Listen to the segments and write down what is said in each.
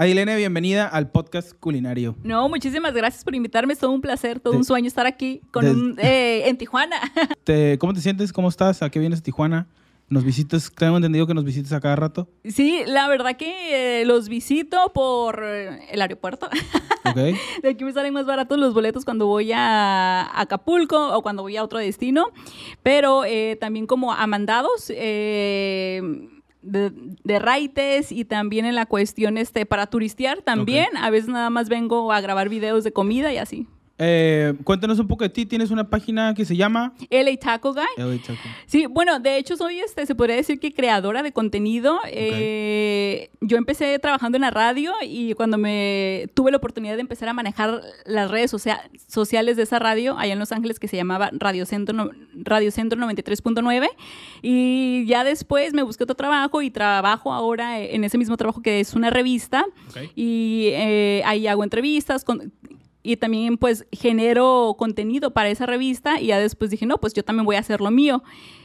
Ailene, bienvenida al podcast culinario. No, muchísimas gracias por invitarme. Es todo un placer, todo De- un sueño estar aquí con de- un- eh, en Tijuana. Te- ¿Cómo te sientes? ¿Cómo estás? ¿A qué vienes a Tijuana? ¿Nos visitas? Tengo entendido que nos visitas a cada rato. sí, la verdad que eh, los visito por eh, el aeropuerto. ¿Ok? De aquí me salen más baratos los boletos cuando voy a Acapulco o cuando voy a otro destino. Pero eh, también como a mandados. eh, de, de raites y también en la cuestión este para turistear también. A veces nada más vengo a grabar videos de comida y así. Eh, cuéntanos un poco de ti. Tienes una página que se llama... LA Taco Guy. LA Taco. Sí, bueno, de hecho soy, este, se podría decir que creadora de contenido. Eh, yo empecé trabajando en la radio y cuando me tuve la oportunidad de empezar a manejar las redes socia- sociales de esa radio allá en Los Ángeles que se llamaba Radio Centro, no- Radio Centro 93.9 y ya después me busqué otro trabajo y trabajo ahora en ese mismo trabajo que es una revista y eh, ahí hago entrevistas con- y también pues genero contenido para esa revista y ya después dije, no, pues yo también voy a hacer lo mío.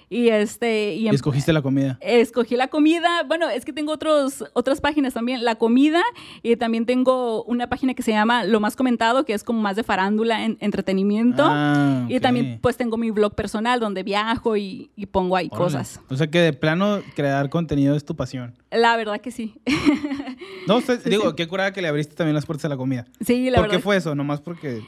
Y este y Y escogiste la comida. escogí la comida. Bueno, es que tengo otros, otras páginas también. La comida y también tengo una página que se llama Lo Más Comentado, que es como más de farándula, en, entretenimiento. Ah, Y ok. también pues tengo mi blog personal donde viajo y, y pongo ahí Órale. cosas. O sea que de plano crear contenido es tu pasión. La verdad que sí. No, usted- digo, qué curada que le abriste también las puertas a la comida. sí, la ¿Por verdad. qué fue eso? Nomás porque...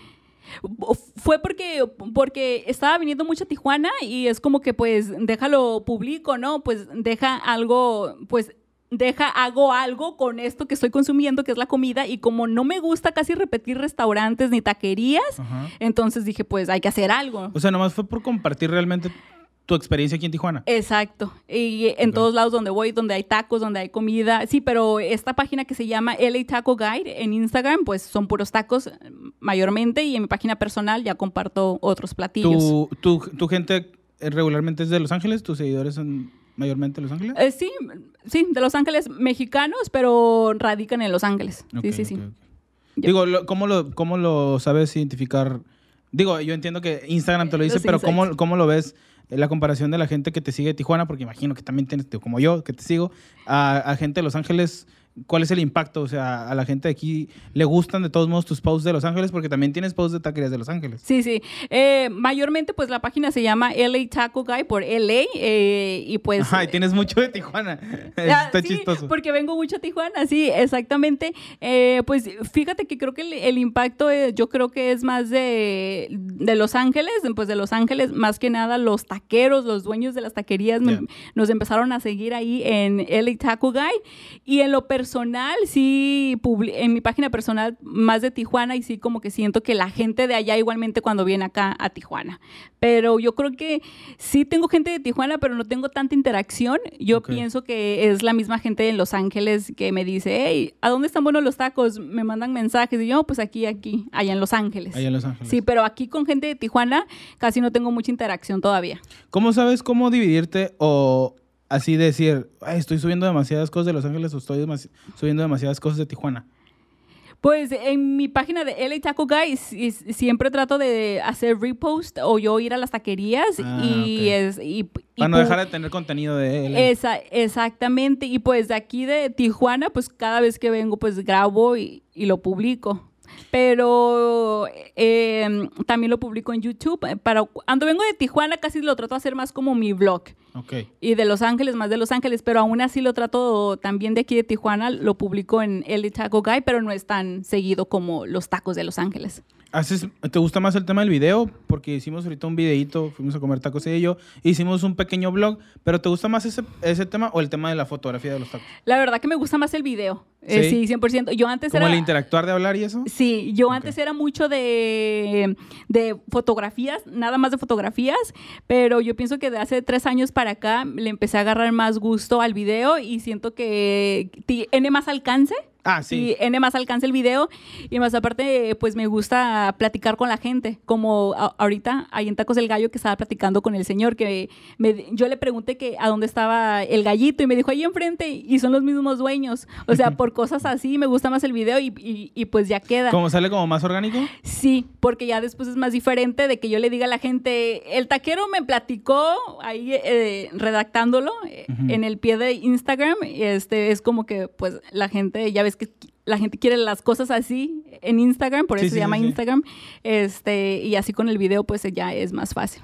Fue porque, porque estaba viniendo mucho a Tijuana y es como que pues déjalo publico, ¿no? Pues deja algo, pues deja, hago algo con esto que estoy consumiendo, que es la comida, y como no me gusta casi repetir restaurantes ni taquerías, Ajá. entonces dije pues hay que hacer algo. O sea, nomás fue por compartir realmente tu experiencia aquí en Tijuana. Exacto. Y en todos lados donde voy, donde hay tacos, donde hay comida. Sí, pero esta página que se llama LA Taco Guide en Instagram, pues son puros tacos eh, mayormente. Y en mi página personal ya comparto otros platillos. ¿Tu, tu, tu gente eh, regularmente es de Los Ángeles? ¿Tus seguidores son mayormente de Los Ángeles? Eh, sí, sí, de Los Ángeles mexicanos, pero radican en Los Ángeles. Sí, sí, sí. Digo, ¿cómo, lo, ¿cómo lo sabes identificar? Digo, yo entiendo que Instagram te lo dice, Los pero ¿cómo, insights. ¿cómo lo ves eh, la comparación de la gente que te sigue de Tijuana? Porque imagino que también tienes, como yo, que te sigo, a, a gente de Los Ángeles. ¿Cuál es el impacto? O sea, a la gente de aquí le gustan de todos modos tus posts de Los Ángeles porque también tienes posts de taquerías de Los Ángeles. Sí, sí. Eh, mayormente, pues la página se llama LA Taco Guy por LA. eh, y pues. Ajá, y tienes mucho de Tijuana. Ah, Está sí, chistoso. Porque vengo mucho a Tijuana, sí, exactamente. Eh, pues fíjate que creo que el, el impacto, eh, yo creo que es más de, de Los Ángeles, pues de Los Ángeles, más que nada los taqueros, los dueños de las taquerías me- Ya. nos empezaron a seguir ahí en LA Taco Guy. Y en lo personal, sí, publi- en mi página personal, más de Tijuana, y sí, como que siento que la gente de allá igualmente cuando viene acá a Tijuana. Pero yo creo que sí tengo gente de Tijuana, pero no tengo tanta interacción. Yo pienso que es la misma gente en Los Ángeles que me dice, hey, ¿a dónde están buenos los tacos? Me mandan mensajes y yo, pues aquí, aquí, allá en Los Ángeles. Allá en Los Ángeles. Sí, pero aquí con gente de Tijuana casi no tengo mucha interacción todavía. ¿Cómo sabes cómo dividirte o así decir, "Ay, estoy subiendo demasiadas cosas de Los Ángeles o estoy demasi- subiendo demasiadas cosas de Tijuana? Pues en mi página de LA Taco Guy si- si- siempre trato de hacer repost o yo ir a las taquerías Ah, y es y, y Para no dejar de tener contenido de él. Esa, exactamente. Y pues de aquí de Tijuana, pues cada vez que vengo, pues grabo y, y lo publico. Pero eh, también lo publico en YouTube. Para, cuando vengo de Tijuana, casi lo trato de hacer más como mi blog. Ok. Y de Los Ángeles, más de Los Ángeles. Pero aún así lo trato también de aquí de Tijuana. Lo publico en El Taco Guy, pero no es tan seguido como los tacos de Los Ángeles. ¿Haces, ¿Te gusta más el tema del video? Porque hicimos ahorita un videito, fuimos a comer tacos y yo, hicimos un pequeño blog, pero ¿te gusta más ese, ese tema o el tema de la fotografía de los tacos? La verdad que me gusta más el video. Eh, ¿Sí? sí, 100%. Yo antes ¿Como era... el interactuar de hablar y eso? Sí, yo antes era mucho de, de fotografías, nada más de fotografías, pero yo pienso que de hace tres años para acá le empecé a agarrar más gusto al video y siento que tiene más alcance. Ah, sí. Y N más alcance el video. Y más aparte pues me gusta platicar con la gente. Como ahorita ahí en Tacos del Gallo que estaba platicando con el señor que me- yo le pregunté que a dónde estaba el gallito y me dijo ahí enfrente y son los mismos dueños. O sea por cosas así me gusta más el video y, y- y, pues ya queda. ¿Cómo sale como más orgánico? Sí, porque ya después es más diferente de que yo le diga a la gente, el taquero me platicó ahí eh, redactándolo eh, en el pie de Instagram, y este es como que pues la gente ya ves que la gente quiere las cosas así en Instagram, por eso sí, se llama sí. Instagram. Este, y así con el video, pues ya es más fácil.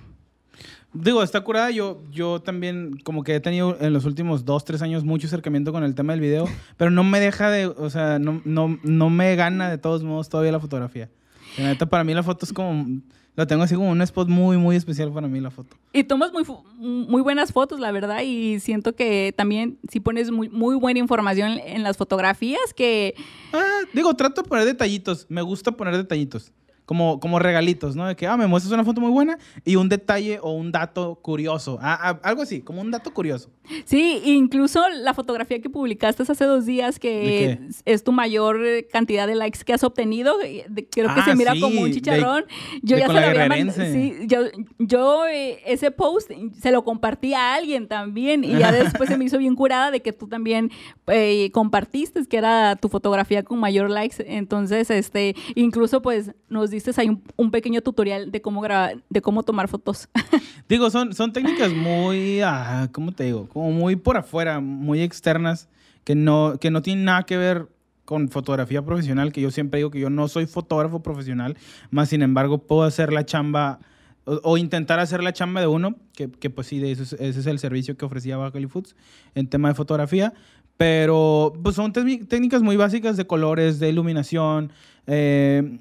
Digo, está curada. Yo, yo también, como que he tenido en los últimos dos, tres años mucho acercamiento con el tema del video, pero no me deja de, o sea, no, no, no me gana de todos modos todavía la fotografía. La neta, para mí la foto es como, la tengo así como un spot muy, muy especial para mí la foto. Y tomas muy, muy buenas fotos, la verdad, y siento que también si pones muy, muy buena información en las fotografías, que Ah, digo, trato de poner detallitos. Me gusta poner detallitos. Como, como regalitos, ¿no? De que, ah, me muestras una foto muy buena y un detalle o un dato curioso. Ah, ah, algo así, como un dato curioso. sí, incluso la fotografía que publicaste hace dos días, ¿De que es tu mayor cantidad de likes que has obtenido, eh, de- creo que Ah, se mira sí, como un de- chicharrón. yo de ya se la había mandado. Sí, yo, yo eh, ese post se lo compartí a alguien también y ya después se me hizo bien curada de que tú también eh, compartiste que era tu fotografía con mayor likes. Entonces, este, incluso pues nos diste ahí un, un pequeño tutorial de cómo grabar, de cómo tomar fotos. Digo, son, son técnicas muy, ah, ¿cómo te digo? Como muy por afuera, muy externas, que no, que no tienen nada que ver con fotografía profesional, que yo siempre digo que yo no soy fotógrafo profesional, más sin embargo puedo hacer la chamba o, o intentar hacer la chamba de uno, que, que pues sí, de eso es- ese es el servicio que ofrecía Bacaly Foods en tema de fotografía, pero pues son técni- técnicas muy básicas de colores, de iluminación, eh,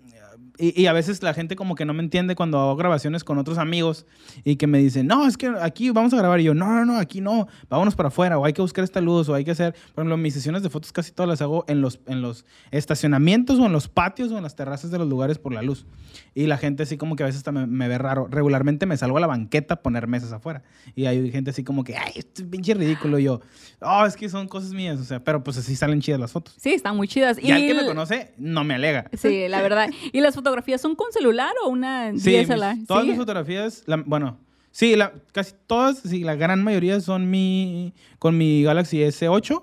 y, y a veces la gente como que no me entiende cuando hago grabaciones con otros amigos y que me dicen, no, es que aquí vamos a grabar. Y yo, no, no, no, aquí no, vámonos para afuera, o hay que buscar esta luz, o hay que hacer, por ejemplo, mis sesiones de fotos casi todas las hago en los, en los estacionamientos o en los patios o en las terrazas de los lugares por la luz. Y la gente así como que a veces me, me ve raro. Regularmente me salgo a la banqueta a poner mesas afuera. Y hay gente así como que, ay, esto es pinche ridículo. Y yo, oh, es que son cosas mías, o sea, pero pues así salen chidas las fotos. sí, están muy chidas. Y, al que me conoce, no me alega. Sí, la verdad. ¿Y las fotografías son con celular o una Sí, DSLR? mis- todas Sí. mis fotografías, la- bueno, sí, la, casi todas, sí, la gran mayoría son mi, con mi Galaxy S8,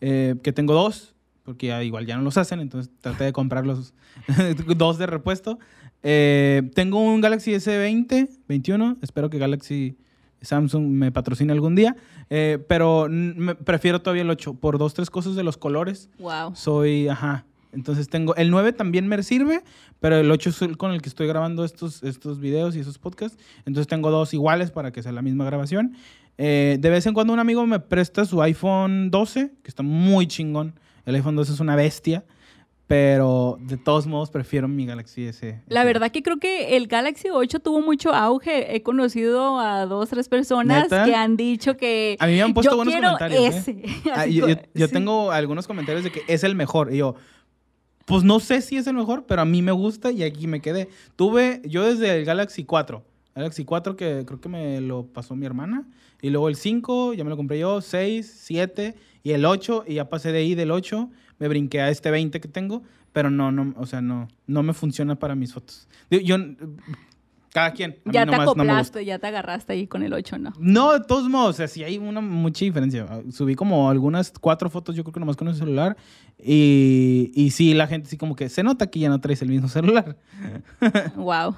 eh, que tengo dos, porque ya igual ya no los hacen, entonces traté de comprarlos dos de repuesto. Eh, tengo un Galaxy S20, 21, espero que Galaxy Samsung me patrocine algún día, eh, pero me- prefiero todavía el 8 por dos, tres cosas de los colores. Wow. Soy, ajá. Entonces tengo, el 9 también me sirve, pero el 8 es el con el que estoy grabando estos, estos videos y esos podcasts. Entonces tengo dos iguales para que sea la misma grabación. Eh, de vez en cuando un amigo me presta su iPhone 12, que está muy chingón. El iPhone 12 es una bestia, pero de todos modos prefiero mi Galaxy S. La verdad que creo que el Galaxy 8 tuvo mucho auge. He conocido a dos, tres personas ¿Neta? que han dicho que A mí me han puesto yo buenos quiero comentarios. ¿eh? ese. Ah, Así yo, yo- yo sí. tengo algunos comentarios de que es el mejor. Y yo, pues no sé si es el mejor, pero a mí me gusta y aquí me quedé. Tuve, yo desde el Galaxy 4, Galaxy 4 que creo que me lo pasó mi hermana. Y luego el 5, ya me lo compré yo, 6, 7 y el 8. Y ya pasé de ahí del 8, me brinqué a este 20 que tengo. Pero no, no, o sea, no, no me funciona para mis fotos. Yo, cada quien. A mí Ya te nomás no acoplaste, ya te agarraste ahí con el 8, ¿no? No, de todos modos, o sea, sí hay una mucha diferencia. Subí como algunas cuatro fotos, yo creo que nomás con el celular. Y, y sí, la gente sí como que se nota que ya no traes el mismo celular. wow.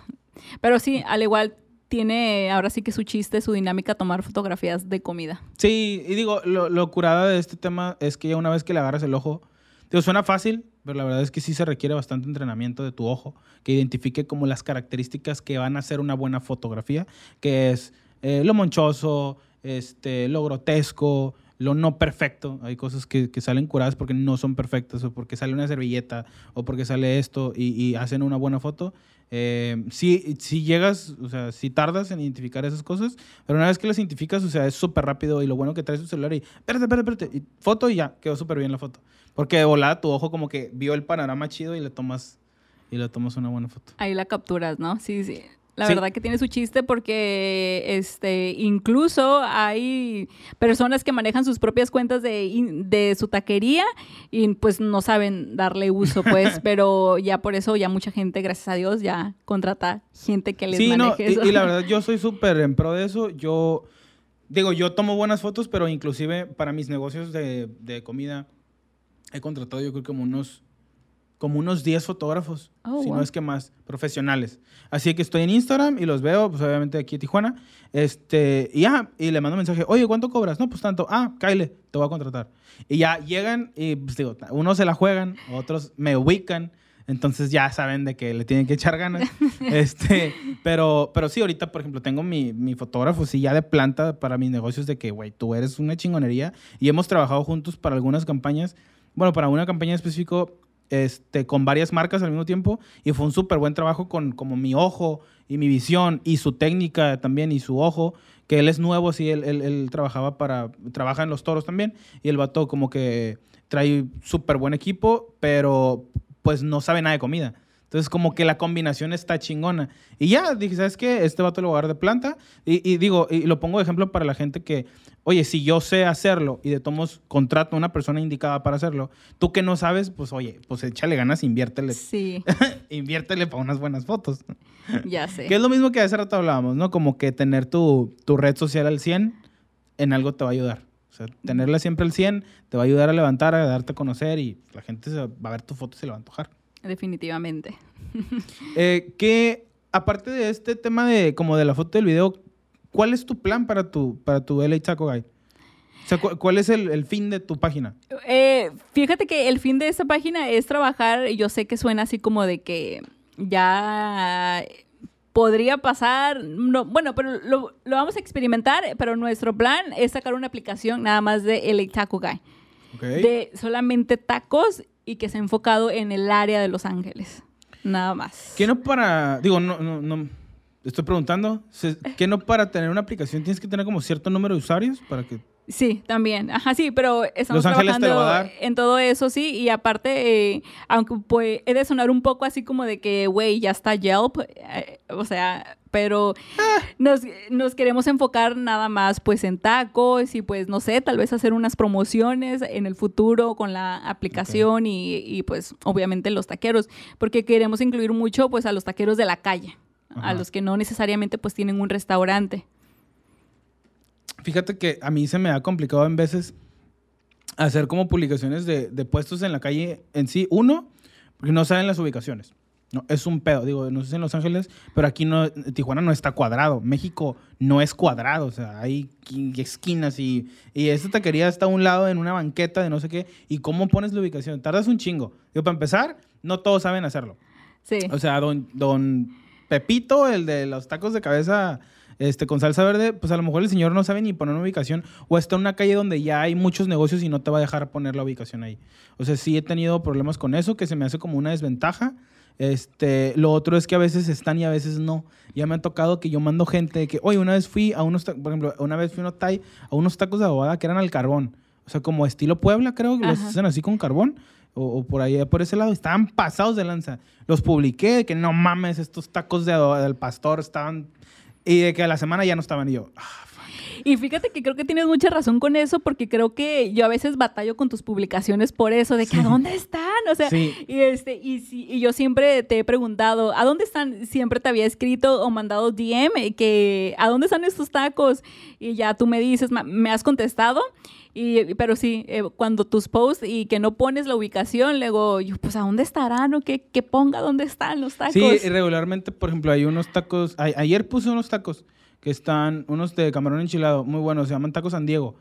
Pero sí, al igual tiene ahora sí que su chiste, su dinámica tomar fotografías de comida. Sí, y digo, lo, lo curada de este tema es que ya una vez que le agarras el ojo, digo, suena fácil, pero la verdad es que sí se requiere bastante entrenamiento de tu ojo, que identifique como las características que van a hacer una buena fotografía, que es eh, lo monchoso, este, lo grotesco, lo no perfecto. Hay cosas que, que salen curadas porque no son perfectas, o porque sale una servilleta, o porque sale esto y, y hacen una buena foto. Eh, si, si llegas, o sea, si tardas en identificar esas cosas, pero una vez que las identificas, o sea, es súper rápido y lo bueno que traes tu celular y, espérate, espérate, espérate, y foto y ya, quedó súper bien la foto. Porque de volada tu ojo como que vio el panorama chido y le tomas, y le tomas una buena foto. Ahí la capturas, ¿no? Sí, sí. La Sí. verdad que tiene su chiste porque este incluso hay personas que manejan sus propias cuentas de, de su taquería y pues no saben darle uso, pues, pero ya por eso ya mucha gente, gracias a Dios, ya contrata gente que les Sí, no, maneje y, eso. y la verdad yo soy súper en pro de eso. Yo, digo, yo tomo buenas fotos, pero inclusive para mis negocios de, de comida he contratado yo creo como unos como unos 10 fotógrafos, Oh, si wow. no es que más, profesionales. Así que estoy en Instagram y los veo, pues obviamente aquí en Tijuana. Este, y ya, y le mando un mensaje, oye, ¿cuánto cobras? No, pues tanto. Ah, Kyle, te voy a contratar. Y ya llegan y, pues digo, unos se la juegan, otros me ubican. Entonces ya saben de que le tienen que echar ganas. este, pero, pero sí, ahorita, por ejemplo, tengo mi, mi fotógrafo, sí, ya de planta para mis negocios de que, güey, tú eres una chingonería. Y hemos trabajado juntos para algunas campañas. Bueno, para una campaña en específico, este, con varias marcas al mismo tiempo. Y fue un súper buen trabajo con como mi ojo y mi visión y su técnica también y su ojo. Que él es nuevo, sí, él, trabajaba para, trabaja en los toros también. Y el vato como que trae súper buen equipo, pero pues no sabe nada de comida. Entonces, como que la combinación está chingona. Y ya, dije, ¿sabes qué? Este vato lo voy a dar de planta. Y, y digo, y lo pongo de ejemplo para la gente que, oye, si yo sé hacerlo y de tomos contrato a una persona indicada para hacerlo, tú que no sabes, pues oye, pues échale ganas, inviértele, Sí, inviértele para unas buenas fotos. ya sé. Que es lo mismo que hace rato hablábamos, ¿no? Como que tener tu, tu red social al 100 en algo te va a ayudar. O sea, tenerla siempre al 100 te va a ayudar a levantar, a darte a conocer y la gente se va a ver tu foto y se le va a antojar. Definitivamente. Eh, que aparte de este tema de como de la foto del video, ¿cuál es tu plan para tu, para tu LA Taco Guy? O sea, ¿cu- ¿cuál es el, el fin de tu página? Eh, fíjate que el fin de esta página es trabajar, yo sé que suena así como de que ya podría pasar, no, bueno, pero lo, lo vamos a experimentar, pero nuestro plan es sacar una aplicación nada más de LA Taco Guy, Ok. de solamente tacos y que sea enfocado en el área de Los Ángeles, nada más. ¿Qué no para, digo, no, no, no, estoy preguntando, se- ¿qué no para tener una aplicación tienes que tener como cierto número de usuarios para que... Sí, también. Ajá, sí, pero estamos Los Ángeles te lo trabajando va a dar. en todo eso, sí. Y aparte, eh, aunque pues, he de sonar un poco así como de que, güey, ya está Yelp. eh, o sea, pero Ah. nos, nos queremos enfocar nada más pues en tacos y pues, no sé, tal vez hacer unas promociones en el futuro con la aplicación y, y, pues obviamente los taqueros. Porque queremos incluir mucho pues a los taqueros de la calle. Ajá. A los que no necesariamente pues tienen un restaurante. Fíjate que a mí se me ha complicado en veces hacer como publicaciones de, de puestos en la calle en sí. Uno, porque no saben las ubicaciones. No, es un pedo. Digo, no sé si en Los Ángeles, pero aquí no, Tijuana no está cuadrado. México no es cuadrado. O sea, hay qui- esquinas y, y esta taquería está a un lado en una banqueta de no sé qué. ¿Y cómo pones la ubicación? Tardas un chingo. Digo, para empezar, no todos saben hacerlo. Sí. O sea, don, don Pepito, el de los tacos de cabeza este, con salsa verde, pues a lo mejor el señor no sabe ni poner una ubicación o está en una calle donde ya hay muchos negocios y no te va a dejar poner la ubicación ahí. O sea, sí he tenido problemas con eso, que se me hace como una desventaja. Este, lo otro es que a veces están y a veces no. Ya me ha tocado que yo mando gente de que, oye, una vez fui a unos, por ejemplo, una vez fui a unos, tai- a unos tacos de abogada que eran al carbón. O sea, como estilo Puebla, creo que los hacen así con carbón. O, o por ahí, por ese lado, estaban pasados de lanza. Los publiqué, de que no mames, estos tacos de, del pastor estaban... Y de que a la semana ya no estaban. Y yo, ah, Y fíjate que creo que tienes mucha razón con eso, porque creo que yo a veces batallo con tus publicaciones por eso, de que ¿a dónde están? O sea, Sí. y, este, y, y yo siempre te he preguntado, ¿a dónde están? Siempre te había escrito o mandado DM que ¿a dónde están estos tacos? Y ya tú me dices, me has contestado. Y, pero sí, eh, cuando tus posts y que no pones la ubicación, luego yo, pues ¿a dónde estarán? O que, que ponga dónde están los tacos. Sí, regularmente, por ejemplo, hay unos tacos. a- ayer puse unos tacos que están, unos de camarón enchilado, muy buenos, se llaman tacos San Diego.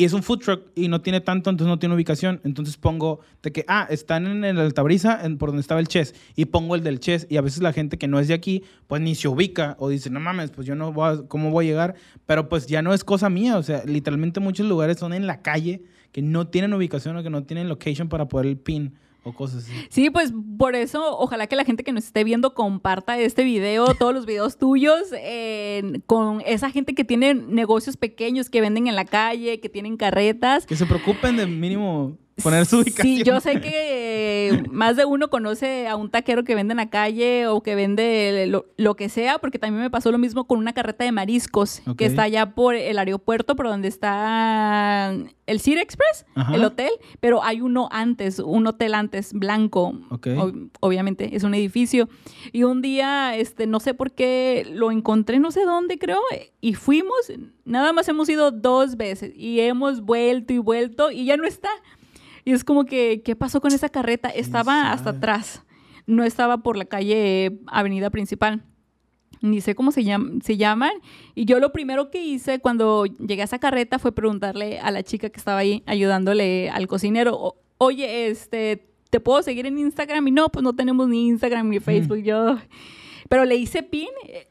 Y es un food truck y no tiene tanto, entonces no tiene ubicación. Entonces pongo de que, ah, están en el Altabrisa, en, por donde estaba el Chess. Y pongo el del Chess. Y a veces la gente que no es de aquí, pues ni se ubica. O dice, no mames, pues yo no voy a, ¿cómo voy a llegar? Pero pues ya no es cosa mía. O sea, literalmente muchos lugares son en la calle que no tienen ubicación o que no tienen location para poder el pin o cosas así. Sí, pues por eso, ojalá que la gente que nos esté viendo comparta este video, todos los videos tuyos, eh, con esa gente que tiene negocios pequeños, que venden en la calle, que tienen carretas. Que se preocupen de mínimo poner su ubicación. Sí, yo sé que más de uno conoce a un taquero que vende en la calle o que vende lo, lo que sea, porque también me pasó lo mismo con una carreta de mariscos que está allá por el aeropuerto, por donde está el City Express, Ajá. el hotel, pero hay uno antes, un hotel antes blanco. Ob- obviamente, es un edificio. Y un día, este, no sé por qué, lo encontré no sé dónde, creo, y fuimos, nada más hemos ido dos veces y hemos vuelto y vuelto y ya no está. Y es como que, ¿qué pasó con esa carreta? Estaba hasta atrás, no estaba por la calle Avenida Principal. Ni sé cómo se, llam- se llaman. Y yo lo primero que hice cuando llegué a esa carreta fue preguntarle a la chica que estaba ahí ayudándole al cocinero, "O- oye, este, ¿te puedo seguir en Instagram? Y no, pues no tenemos ni Instagram ni Facebook. Yo... Pero le hice pin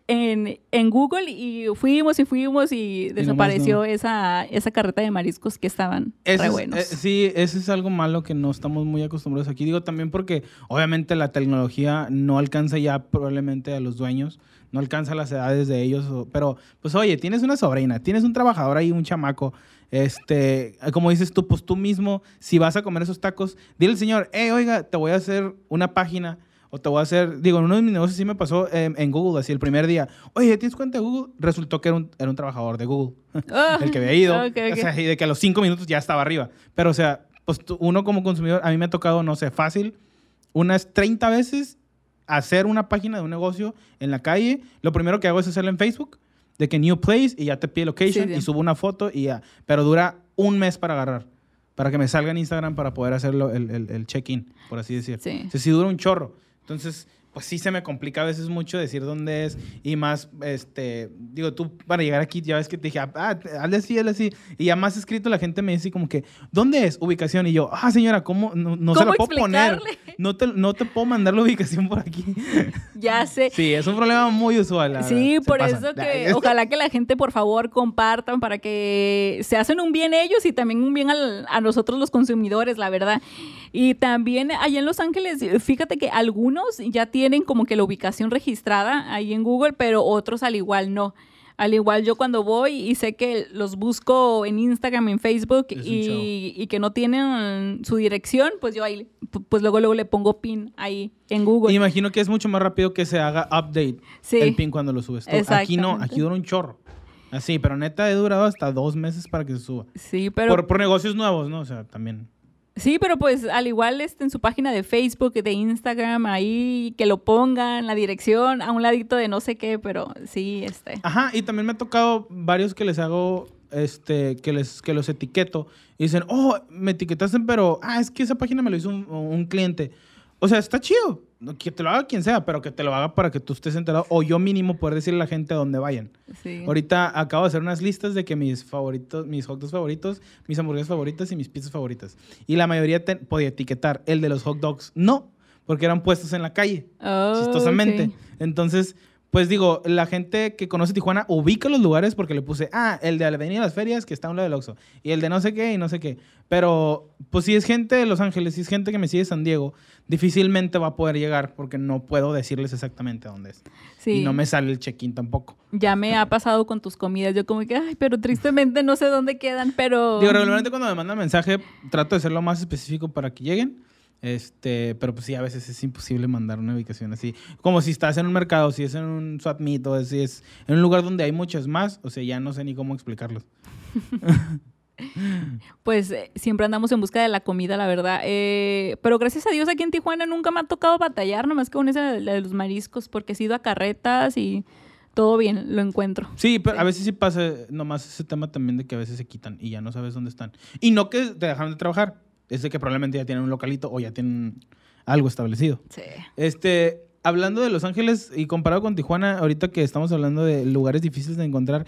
en, en Google y fuimos y fuimos y desapareció no. esa, esa carreta de mariscos que estaban Eso re es- buenos. eh, sí, eso es algo malo que no estamos muy acostumbrados aquí. Digo también porque obviamente la tecnología no alcanza ya probablemente a los dueños, no alcanza las edades de ellos, pero pues oye, tienes una sobrina, tienes un trabajador ahí, un chamaco, este, como dices tú, pues tú mismo, si vas a comer esos tacos, dile al señor, hey, oiga, te voy a hacer una página. O te voy a hacer, digo, en uno de mis negocios sí me pasó em, en Google, así el primer día. Oye, ¿tienes cuenta de Google? Resultó que era un, era un trabajador de Google Ah, el que había ido. ok, ok. O sea, y de que a los cinco minutos ya estaba arriba. Pero, o sea, pues tú- uno como consumidor, a mí me ha tocado, no sé, fácil, unas 30 veces hacer una página de un negocio en la calle. Lo primero que hago es hacerlo en Facebook, de que New Place, y ya te pide location, Sí, y subo una foto y ya. Pero dura un mes para agarrar, para que me salga en Instagram para poder hacerlo el, el- el check-in, por así decir. Sí. O sea, sí dura un chorro. Entonces, pues sí se me complica a veces mucho decir dónde es y más, este, digo, tú para llegar aquí ya ves que te dije, ah, hazle así, hazle así. Y ya más escrito la gente me dice como que, ¿dónde es? Ubicación. Y yo, ah, señora, ¿cómo? No, no se ¿Cómo la puedo poner. No te, no te puedo mandar la ubicación por aquí. Ya sé. Sí, es un problema muy usual. la Sí, verdad. Se por pasan. eso que ojalá que la gente por favor compartan para que se hacen un bien ellos y también un bien al- a nosotros los consumidores, la verdad. Y también allá en Los Ángeles, fíjate que algunos ya tienen como que la ubicación registrada ahí en Google, pero otros al igual no. Al igual yo cuando voy y sé que los busco en Instagram, en Facebook y, y que no tienen su dirección, pues yo ahí, pues luego luego le pongo pin ahí en Google. Y imagino que es mucho más rápido que se haga update Sí. el pin cuando lo subes. tú. Aquí no, aquí dura un chorro. Así, pero neta he durado hasta dos meses para que se suba. Sí, pero... por, por negocios nuevos, ¿no? O sea, también. Sí, pero pues al igual este, en su página de Facebook, de Instagram, ahí que lo pongan, la dirección, a un ladito de no sé qué, pero sí, este. Ajá, y también me ha tocado varios que les hago, este, que les, que los etiqueto. Y dicen, oh, me etiquetaste, pero, ah, es que esa página me lo hizo un, un cliente. O sea, está chido. No, Que te lo haga quien sea, pero que te lo haga para que tú estés enterado. O yo mínimo poder decirle a la gente a dónde vayan. Sí. Ahorita acabo de hacer unas listas de que mis favoritos, mis hot dogs favoritos, mis hamburguesas favoritas y mis pizzas favoritas. Y la mayoría te- podía etiquetar el de los hot dogs. No, porque eran puestos en la calle Oh, chistosamente. Entonces, pues digo, la gente que conoce Tijuana ubica los lugares porque le puse, ah, el de la Avenida de las Ferias que está a un lado del Oxxo. Y el de no sé qué y no sé qué. Pero, pues si es gente de Los Ángeles, si es gente que me sigue de San Diego, difícilmente va a poder llegar porque no puedo decirles exactamente dónde es. Sí. Y no me sale el check-in tampoco. Ya me ha pasado con tus comidas. Yo como que, ay, pero tristemente no sé dónde quedan, pero... Digo, regularmente cuando me mandan mensaje, trato de ser lo más específico para que lleguen. Este, pero pues sí, a veces es imposible mandar una ubicación así. Como si estás en un mercado, si es en un swap meet o si es en un lugar donde hay muchas más, o sea, ya no sé ni cómo explicarlos. Pues eh, siempre andamos en busca de la comida, la verdad. Eh, pero gracias a Dios aquí en Tijuana nunca me ha tocado batallar, nomás que con esa de, de los mariscos, porque he sido a carretas y todo bien, lo encuentro. Sí, pero Sí. a veces sí pasa nomás ese tema también de que a veces se quitan y ya no sabes dónde están. Y no que te dejaron de trabajar, es de que probablemente ya tienen un localito o ya tienen algo establecido. Sí. Este, hablando de Los Ángeles y comparado con Tijuana, ahorita que estamos hablando de lugares difíciles de encontrar,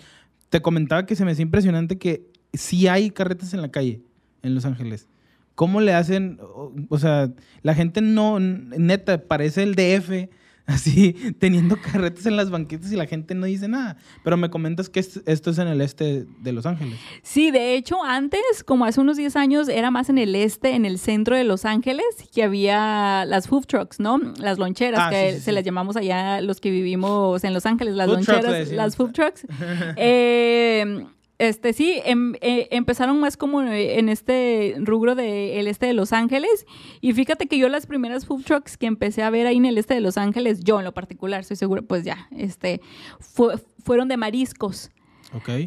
te comentaba que se me hacía impresionante que sí hay carretas en la calle en Los Ángeles. ¿Cómo le hacen? O, o sea, la gente no, neta, parece el DF, así, teniendo carretas en las banquetas y la gente no dice nada. Pero me comentas que est- esto es en el este de Los Ángeles. Sí, de hecho, antes, como hace unos 10 años, era más en el este, en el centro de Los Ángeles, que había las food trucks, ¿no? Las loncheras, Ah, que sí, sí, se sí. las llamamos allá los que vivimos en Los Ángeles, las Food loncheras, las food trucks. Eh, este sí, em- eh, empezaron más como en este rubro del este de Los Ángeles. Y fíjate que yo las primeras food trucks que empecé a ver ahí en el este de Los Ángeles, yo en lo particular, estoy segura, pues ya, este, fue- fueron de mariscos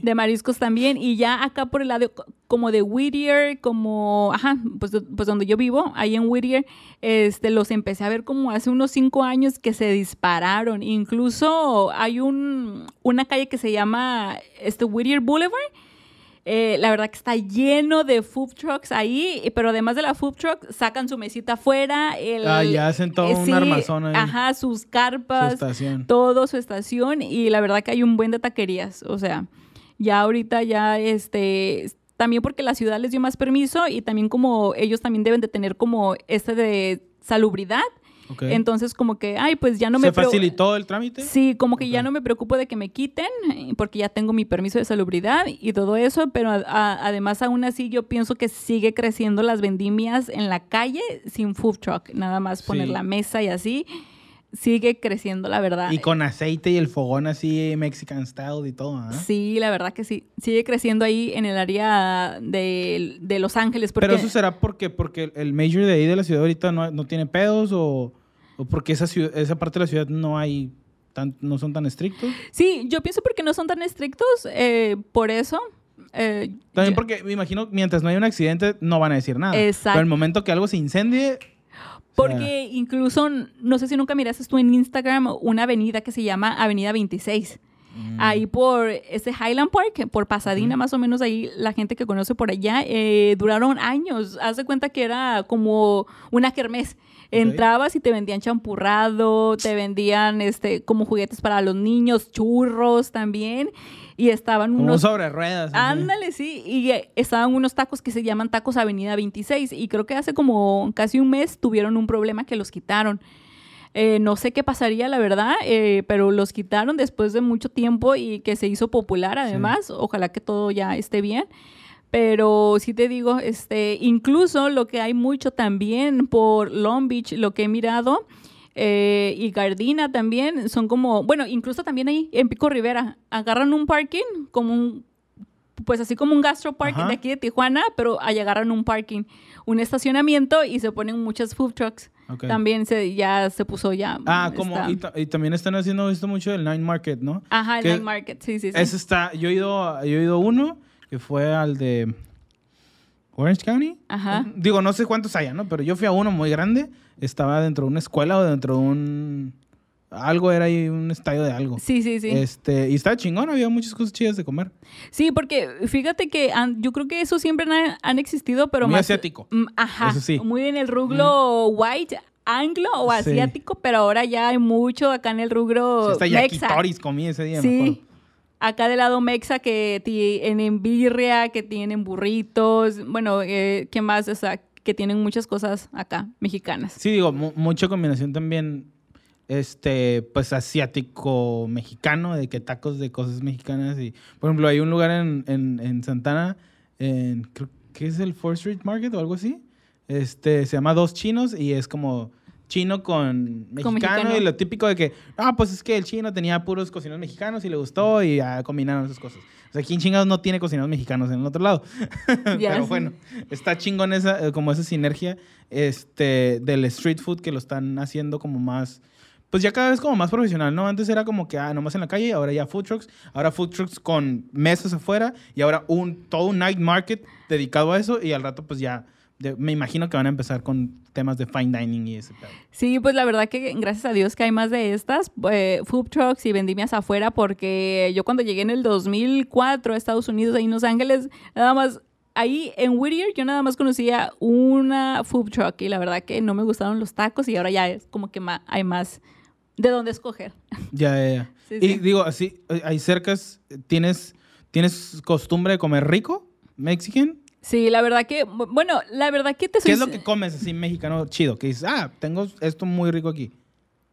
De mariscos también. Y ya acá por el lado co- como de Whittier como ajá pues, pues donde yo vivo ahí en Whittier este los empecé a ver como hace unos cinco años que se dispararon. Incluso hay un una calle que se llama este Whittier Boulevard Eh, la verdad que está lleno de food trucks ahí, pero además de la food truck, sacan su mesita afuera. El, Ah, ya hacen todo eh, un sí, armazón ahí. Ajá, sus Su carpas, estación. todo su estación y la verdad que hay un buen de taquerías. O sea, ya ahorita ya este también porque la ciudad les dio más permiso y también como ellos también deben de tener como este de salubridad. Entonces como que, ay, pues ya no ¿Se me preo- facilitó el trámite? Sí, como que ya no me preocupo de que me quiten, porque ya tengo mi permiso de salubridad y todo eso, pero a- a- además aún así yo pienso que sigue creciendo las vendimias en la calle sin food truck, nada más poner Sí. la mesa y así, sigue creciendo la verdad. Y con aceite y el fogón así Mexican style y todo, ¿ah? Sí, la verdad que sí, sigue creciendo ahí en el área de, de Los Ángeles. Porque... Pero eso será porque, porque el major de ahí de la ciudad ahorita no, no tiene pedos o, o porque esa, ciudad, esa parte de la ciudad no hay tan, no son tan estrictos. Sí, yo pienso porque no son tan estrictos, eh, por eso. eh, También yo- porque me imagino mientras no haya un accidente no van a decir nada. Exacto. Pero el momento que algo se incendie... Porque incluso, no sé si nunca miraste tú en Instagram una avenida que se llama Avenida 26. mm, Ahí por ese Highland Park, por Pasadena, más o menos ahí, la gente que conoce por allá, eh, duraron años. Haz de cuenta que era como una kermés. Entrabas y te vendían champurrado, te vendían este como juguetes para los niños, churros también. Y estaban como unos sobre ruedas. Ándale, sí. Y eh, estaban unos tacos que se llaman tacos Avenida 26. Y creo que hace como casi un mes tuvieron un problema que los quitaron. Eh, no sé qué pasaría, la verdad, eh, pero los quitaron después de mucho tiempo y que se hizo popular además. Ojalá que todo ya esté bien. Pero sí te digo, este, incluso lo que hay mucho también por Long Beach, lo que he mirado, eh, y Gardina también, son como, bueno, incluso también ahí en Pico Rivera, agarran un parking como un, pues así como un gastro parking de aquí de Tijuana, pero ahí agarran un parking, un estacionamiento y se ponen muchas food trucks. Ok. También se, ya se puso ya. Ah, como... Y, y también están haciendo esto mucho del Night Market, ¿no? Ajá, el que- night market, sí, sí, sí. Ese está... Yo he ido, yo he ido uno que fue al de Orange County. Ajá. Digo, no sé cuántos haya, ¿no? Pero yo fui a uno muy grande. Estaba dentro de una escuela o dentro de un... Algo era ahí, un estadio de algo. Sí, sí, sí. Este, y estaba chingón, había muchas cosas chidas de comer. Sí, porque fíjate que han- yo creo que eso siempre han, han existido, pero Muy más... asiático. Mm, Ajá. Eso sí. Muy en el ruglo white, anglo o Sí. asiático, pero ahora ya hay mucho acá en el ruglo Hasta mexa. yakitoris comí ese día, me acuerdo. Acá del lado mexa que tienen birria, que tienen burritos, bueno, eh, ¿qué más? O sea, que tienen muchas cosas acá, mexicanas. Sí, digo, mu- mucha combinación también, este, pues asiático mexicano, de que tacos de cosas mexicanas. Y, por ejemplo, hay un lugar en, en, en Santana, en, creo que es el 4th Street Market o algo así. Este, se llama Dos Chinos y es como chino con mexicano, mexicano. y lo típico de que, ah, pues es que el chino tenía puros cocineros mexicanos y le gustó y ya combinaron esas cosas. O sea, ¿quién chingados no tiene cocineros mexicanos en el otro lado? Pero bueno, está chingón esa, eh, como esa sinergia este, del street food que lo están haciendo como más, pues ya cada vez como más profesional, ¿no? Antes era como que, ah, nomás en la calle, ahora ya food trucks, ahora food trucks con mesas afuera y ahora un, todo un night market dedicado a eso y al rato pues ya, de- me imagino que van a empezar con temas de fine dining y ese pedo. Sí, pues la verdad que gracias a Dios que hay más de estas eh, food trucks y vendimias afuera, porque yo cuando llegué en el 2004 a Estados Unidos, ahí en Los Ángeles, nada más, ahí en Whittier yo nada más conocía una food truck y la verdad que no me gustaron los tacos y ahora ya es como que hay más de dónde escoger. Ya, ya, ya. Sí, y sí. digo, así, ahí cercas, ¿tienes, ¿tienes costumbre de comer rico? ¿Mexican? Sí, la verdad que, bueno, la verdad que te soy ¿Qué es lo que comes así mexicano chido? Que dices, ah, tengo esto muy rico aquí.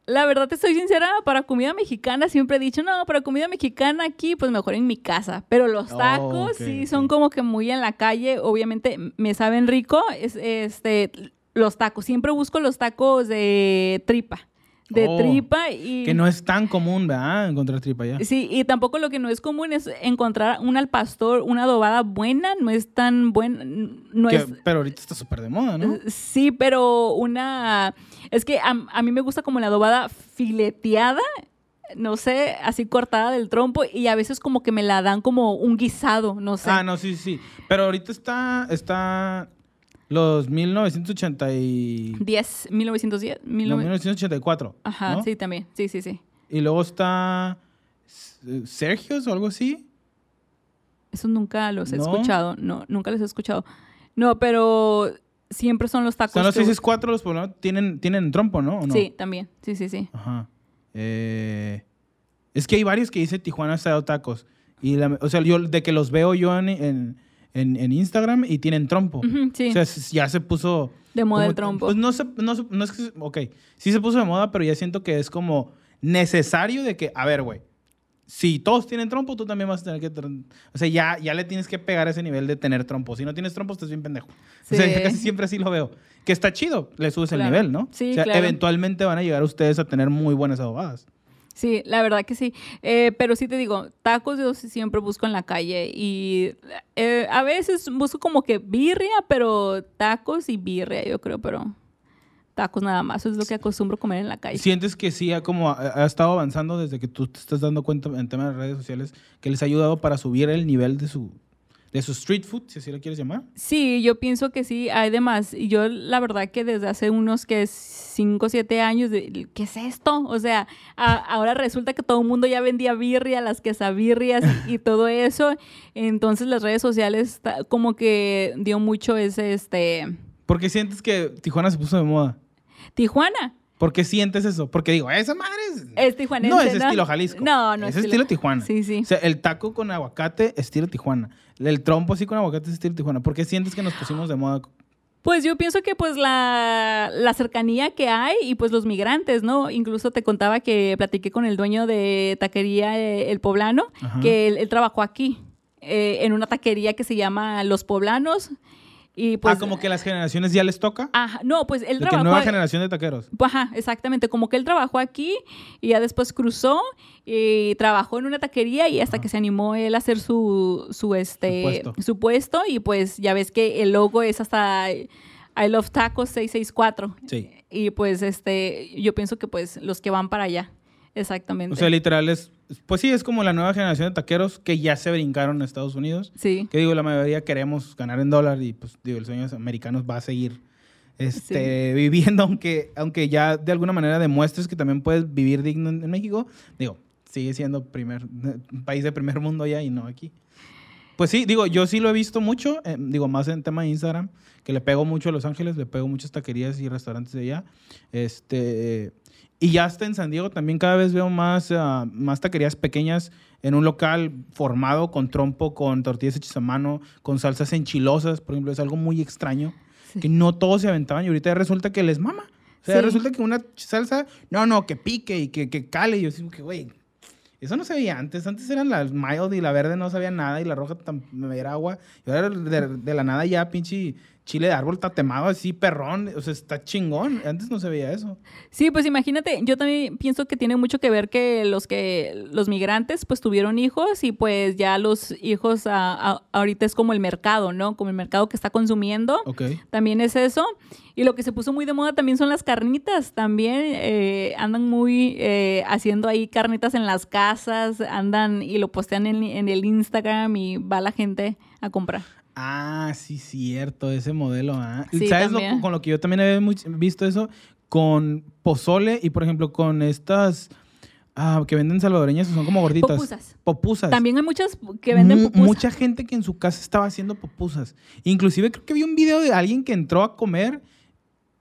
La verdad te soy sincera, para comida mexicana siempre he dicho, no, para comida mexicana aquí, pues mejor en mi casa. Pero los Oh, tacos sí son como que muy en la calle, obviamente me saben rico, es, este, los tacos. Siempre busco los tacos de tripa, de Oh, tripa y... Que no es tan común, ¿verdad? Encontrar tripa allá. Sí, y tampoco lo que no es común es encontrar una al pastor, una adobada buena, no es tan buena, no Que- es... Pero ahorita está súper de moda, ¿no? Sí, pero una... Es que a, a mí me gusta como la adobada fileteada, no sé, así cortada del trompo y a veces como que me la dan como un guisado, no sé. Ah, no, sí, sí. Pero ahorita está, está los 1980 y... 10, 1910, no, 19... 1984. Ajá, ¿no? sí, también, sí, sí, sí. Y luego está eh, Sergio's o algo así. Eso nunca los he ¿No? escuchado. No, nunca los he escuchado. No, pero siempre son los tacos. Son los que- 664, los poblanos tienen, tienen trompo, ¿no? ¿O no? Sí, también. Sí, sí, sí. Ajá. Eh, es que hay varios que dice Tijuana Style Tacos. Y la- o sea, yo de que los veo yo en, en, en- en Instagram y tienen trompo. Ujú, sí. O sea, ya se puso... De moda como- el trompo. Pues no, se, no, no es que... Ok, sí se puso de moda, pero ya siento que es como necesario de que, a ver, güey, si todos tienen trompo, tú también vas a tener que... O sea, ya, ya le tienes que pegar ese nivel de tener trompo. Si no tienes trompo, estás bien pendejo. O sea, Sí. casi siempre así lo veo. Que está chido, le subes el Claro. nivel, ¿no? Sí, o sea, claro. eventualmente van a llegar ustedes a tener muy buenas abogadas. Sí, la verdad que sí. Eh, pero sí te digo, tacos yo siempre busco en la calle y eh, a veces busco como que birria, pero tacos y birria, yo creo, pero tacos nada más. Eso es lo que acostumbro comer en la calle. ¿Sientes que sí ha, como, ha estado avanzando desde que tú te estás dando cuenta en temas de redes sociales que les ha ayudado para subir el nivel de su, de su street food, si así lo quieres llamar? Sí, yo pienso que sí, hay demás. Y yo la verdad que desde hace unos que 5 o 7 años, de, ¿qué es esto? O sea, a- ahora resulta que todo el mundo ya vendía birria, las quesabirrias y, y todo eso. Entonces las redes sociales como que dio mucho ese, este, ¿Por qué sientes que Tijuana se puso de moda? Tijuana. ¿Por qué sientes eso? Porque digo, esa madre es... Es tijuanense, no es ¿no? estilo Jalisco. No, no es estilo- estilo Tijuana. Sí, sí. O sea, el taco con aguacate, estilo Tijuana. El trompo así con aguacate es estilo Tijuana. ¿Por qué sientes que nos pusimos de moda? Pues yo pienso que pues la, la cercanía que hay y pues los migrantes, ¿no? Incluso te contaba que platiqué con el dueño de taquería eh, El Poblano, Ajá. que él, él trabajó aquí, eh, en una taquería que se llama Los Poblanos. Y pues... ah, como que las generaciones ya les toca. Ajá, no, pues él de que trabajó... nueva generación de taqueros. Ajá, exactamente. Como que él trabajó aquí y ya después cruzó y trabajó en una taquería y hasta que se animó él a hacer su, su, este, puesto. su puesto y pues ya ves que el logo es hasta I Love Tacos 664. Sí. Y pues este, yo pienso que pues los que van para allá. Exactamente. O sea, literal es... Pues sí, es como la nueva generación de taqueros que ya se brincaron a Estados Unidos. sí. Que digo, la mayoría queremos ganar en dólar y pues digo, el sueño de los americanos va a seguir este, viviendo, aunque, aunque ya de alguna manera demuestres que también puedes vivir digno en, en México. Digo, sigue siendo primer, país de primer mundo ya y no aquí. Pues sí, digo, yo sí lo he visto mucho, eh, digo, más en tema de Instagram, que le pego mucho a Los Ángeles, le pego muchas taquerías y restaurantes de allá. Este, y ya hasta en San Diego también cada vez veo más, ah, más taquerías pequeñas en un local formado con trompo, con tortillas hechas a mano, con salsas enchilosas, por ejemplo, es algo muy extraño, Sí. que no todos se aventaban y ahorita resulta que les mama. O sea, Sí. resulta que una salsa, no, no, que pique y que, que cale. Y yo digo que, güey, eso no se veía antes. Antes eran las mild y la verde no sabía nada y la roja era agua. Y ahora de, de la nada ya pinche chile de árbol tatemado así, perrón. O sea, está chingón. Antes no se veía eso. Sí, pues imagínate, yo también pienso que tiene mucho que ver que los que los migrantes pues tuvieron hijos y pues ya los hijos a- a- ahorita es como el mercado, ¿no? Como el mercado que está consumiendo. Ok. También es eso. Y lo que se puso muy de moda también son las carnitas. También eh, andan muy eh, haciendo ahí carnitas en las casas, andan y lo postean en, en el Instagram y va la gente a comprar. Ah, sí, cierto, ese modelo. ah. Sí, ¿Sabes lo- con lo que yo también he visto eso? Con pozole y, por ejemplo, con estas ah, que venden salvadoreñas, son como gorditas. Popusas. Popusas. También hay muchas que venden pupusas. Mucha gente que en su casa estaba haciendo pupusas. Inclusive creo que vi un video de alguien que entró a comer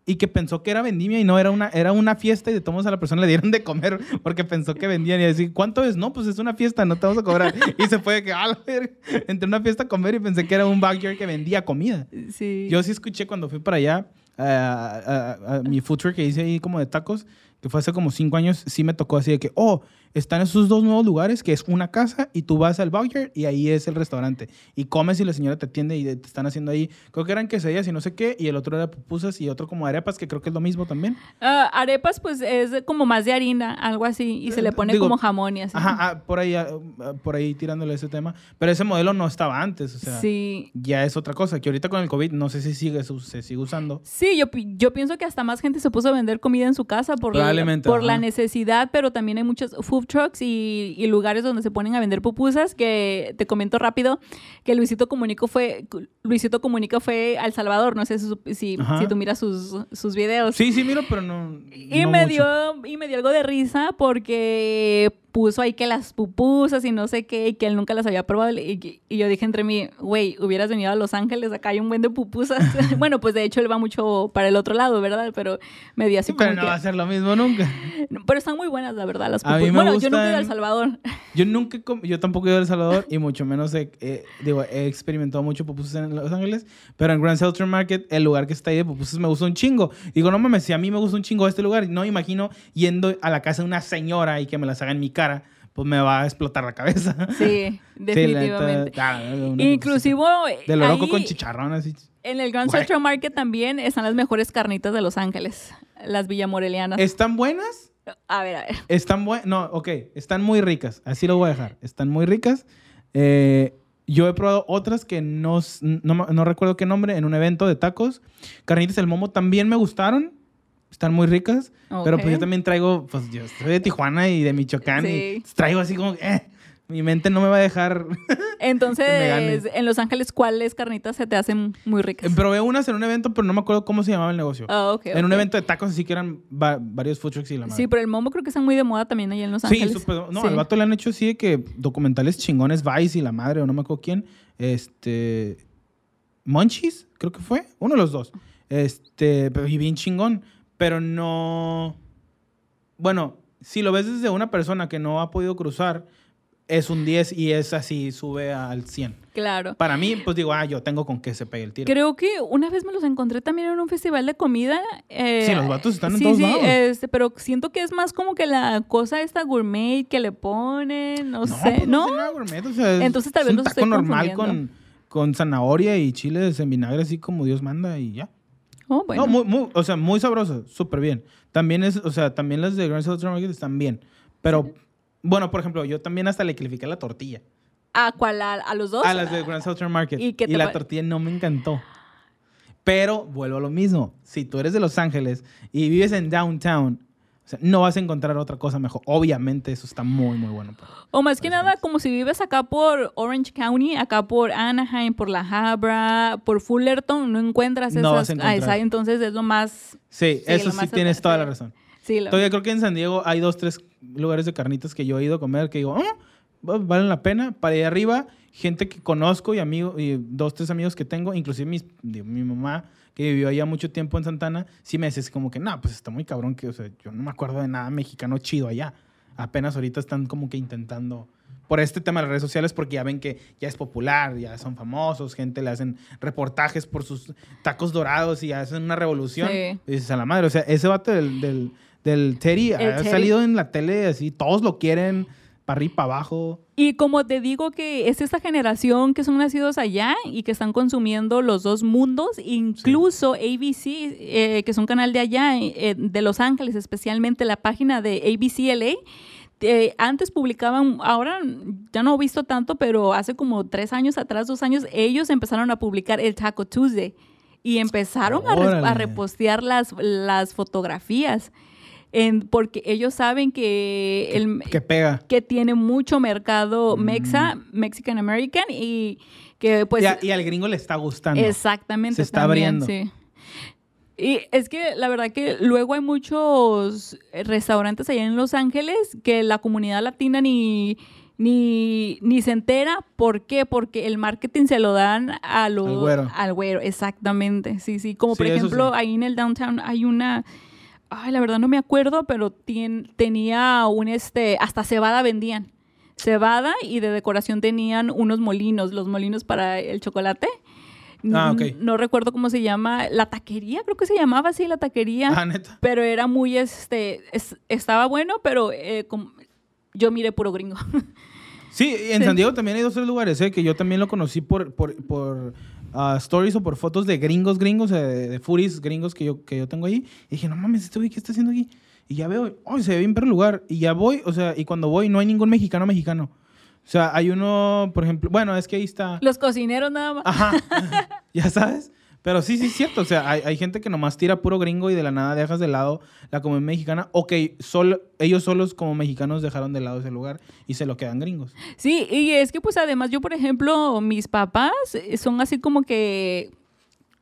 y que pensó que era vendimia y no, era una, era una fiesta y de todos a la persona le dieron de comer porque pensó que vendían y decir, ¿cuánto es? No, pues es una fiesta, no te vamos a cobrar. y se fue de que, a la verga. Entré a una fiesta a comer y pensé que era un backyard que vendía comida. Sí. Yo sí escuché cuando fui para allá, a, a- a mi food que hice ahí como de tacos, que fue hace como cinco años, sí me tocó así de que, oh, están esos dos nuevos lugares, que es una casa y tú vas al backyard y ahí es el restaurante. Y comes y la señora te atiende y te están haciendo ahí, creo que eran quesadillas y no sé qué, y el otro era pupusas y otro como arepas, que creo que es lo mismo también. Ah, arepas, pues es como más de harina, algo así, y se le pone Digo, como jamón y así. Ajá, ah, por ahí, ah, ah, por ahí tirándole ese tema. Pero ese modelo no estaba antes, o sea, sí. ya es otra cosa, que ahorita con el COVID no sé si sigue, se sigue usando. Sí, yo, yo pienso que hasta más gente se puso a vender comida en su casa por, la, por la necesidad, pero también hay muchos food trucks y, y lugares donde se ponen a vender pupusas que te comento rápido que Luisito Comunico fue Luisito Comunica fue a El Salvador, no sé si, si, tú miras sus, sus videos. Sí, sí, miro, pero no. Y no me mucho. dio y me dio algo de risa porque puso ahí que las pupusas y no sé qué, y que él nunca las había probado. Y, y yo dije entre mí, güey, hubieras venido a Los Ángeles, acá hay un buen de pupusas. bueno, pues de hecho él va mucho para el otro lado, ¿verdad? Pero me dio así Pero como no que- va a ser lo mismo nunca. Pero están muy buenas, la verdad, las pupusas. Bueno, yo nunca he ido a El gustan- Salvador. Yo nunca, com- yo tampoco he ido a El Salvador y mucho menos he, he- digo, he experimentado mucho pupusas en Los Ángeles, pero en Grand Central Market, el lugar que está ahí de pupusas me gusta un chingo. Digo, no mames, si a mí me gusta un chingo este lugar, no imagino yendo a la casa de una señora y que me las haga en mi cara, pues me va a explotar la cabeza. Sí, definitivamente. Sí, la neta, ah, una Inclusivo pupusita. De lo loco ahí, con chicharrón así. en el Grand. Central Market también están las mejores carnitas de Los Ángeles, las villamorelianas. ¿Están buenas? A ver, a ver. Están buenas. No, ok. Están muy ricas. Así lo voy a dejar. Están muy ricas. Eh, yo he probado otras que no, no, no recuerdo qué nombre en un evento de tacos. Carnitas del Momo también me gustaron. Están muy ricas. Pero pues yo también traigo. Pues yo soy de Tijuana y de Michoacán. Sí. Y traigo así como. Eh, mi mente no me va a dejar. Entonces, en Los Ángeles, ¿cuáles carnitas se te hacen muy ricas? Probé unas en un evento, pero no me acuerdo cómo se llamaba el negocio. Ah, ok, En un evento de tacos, así que eran va- varios food trucks y la madre. Sí, pero el momo creo que están muy de moda también ahí en Los Sí, Ángeles. súper- no, Sí. al vato le han hecho así de que documentales chingones, Vice y la madre, o no me acuerdo quién. Este. Munchies, creo que fue. Uno de los dos. Este, pero y bien chingón. Pero no. Bueno, si lo ves desde una persona que no ha podido cruzar, es un 10 y es así, sube al 100. Claro. Para mí, pues digo, ah, yo tengo con qué se pegue el tiro. Creo que una vez me los encontré también en un festival de comida. eh, Sí, los vatos están en sí, todos sí, lados. este, pero siento que es más como que la cosa esta gourmet que le ponen, no, No, sé, pues ¿no? es nada gourmet, o sea, es- Entonces, tal es vez un los taco estoy normal con, con zanahoria y chiles en vinagre, así como Dios manda y ya. Oh, bueno. No, muy, muy, o sea, muy sabroso, súper bien. También es, o sea, también las de Grand Central Market están bien. Pero, bueno, por ejemplo, yo también hasta le califiqué la tortilla. ¿A cuál? ¿A, a los dos? A las de Grand Central Market. ¿Y la tortilla no me encantó. Pero, vuelvo a lo mismo. Si tú eres de Los Ángeles y vives en downtown, o sea, no vas a encontrar otra cosa mejor. Obviamente, eso está muy, muy bueno. O más que nada, como si vives acá por Orange County, acá por Anaheim, por La Habra, por Fullerton, no encuentras No esas. vas a encontrar. ah, esa, entonces es lo más. Sí, Sí, eso sí tienes toda la razón. Sí, lo- Todavía creo que en San Diego hay dos, tres lugares de carnitas que yo he ido a comer que digo, "Ah, va- valen la pena. Para allá arriba, gente que conozco y amigos, y dos, tres amigos que tengo, inclusive mis, digo, mi mamá, que vivió allá mucho tiempo en Santana, sí me así como que, no, pues está muy cabrón que, o sea, yo no me acuerdo de nada mexicano chido allá. Apenas ahorita están como que intentando por este tema de las redes sociales porque ya ven que ya es popular, ya son famosos, gente le hacen reportajes por sus tacos dorados y hacen una revolución. Sí. Y dices a la madre, o sea, ese vato del, del, del Teddy El ha Teddy. salido en la tele así, todos lo quieren, para arriba, para abajo. Y como te digo que es esta generación que son nacidos allá y que están consumiendo los dos mundos, incluso ABC, eh, que es un canal de allá, eh, de Los Ángeles, especialmente la página de ABC LA, eh, antes publicaban, ahora ya no he visto tanto, pero hace como tres años atrás, dos años, ellos empezaron a publicar el Taco Tuesday y empezaron a, res- a repostear las, las fotografías. En, porque ellos saben que el, Que pega. que tiene mucho mercado Mm. mexa, Mexican American y que pues y, a- y al gringo le está gustando. exactamente Se está también, abriendo. sí. Y es que la verdad que luego hay muchos restaurantes allá en Los Ángeles que la comunidad latina ni ni, ni se entera. ¿Por qué? Porque el marketing se lo dan a los, Al güero. al güero, exactamente. Sí, sí. Como por Sí, ejemplo, sí. ahí en el downtown hay una. Ay, la verdad no me acuerdo, pero tien- tenía un este. Hasta cebada vendían. Cebada y de decoración tenían unos molinos, los molinos para el chocolate. Ah, No recuerdo cómo se llama. La taquería, creo que se llamaba así, la taquería. Ah, neta. Pero era muy, este, es- estaba bueno, pero eh, como- yo miré puro gringo. Sí, en Sí. San Diego también hay dos tres lugares, ¿eh? que yo también lo conocí por, por, por ah, stories o por fotos de gringos gringos, eh, de, de furis gringos que yo, que yo tengo ahí. Y dije, no mames, este güey, ¿qué está haciendo aquí? Y ya veo, oh, se ve bien perro el lugar. Y ya voy, o sea, y cuando voy no hay ningún mexicano mexicano. O sea, hay uno, por ejemplo, bueno, es que ahí está... Los cocineros nada más. Ajá, ya sabes. Pero sí, sí es cierto. O sea, hay, hay gente que nomás tira puro gringo y de la nada dejas de lado la comunidad mexicana. O que solo, ellos solos como mexicanos dejaron de lado ese lugar y se lo quedan gringos. Sí, y es que pues además yo, por ejemplo, mis papás eh, son así como que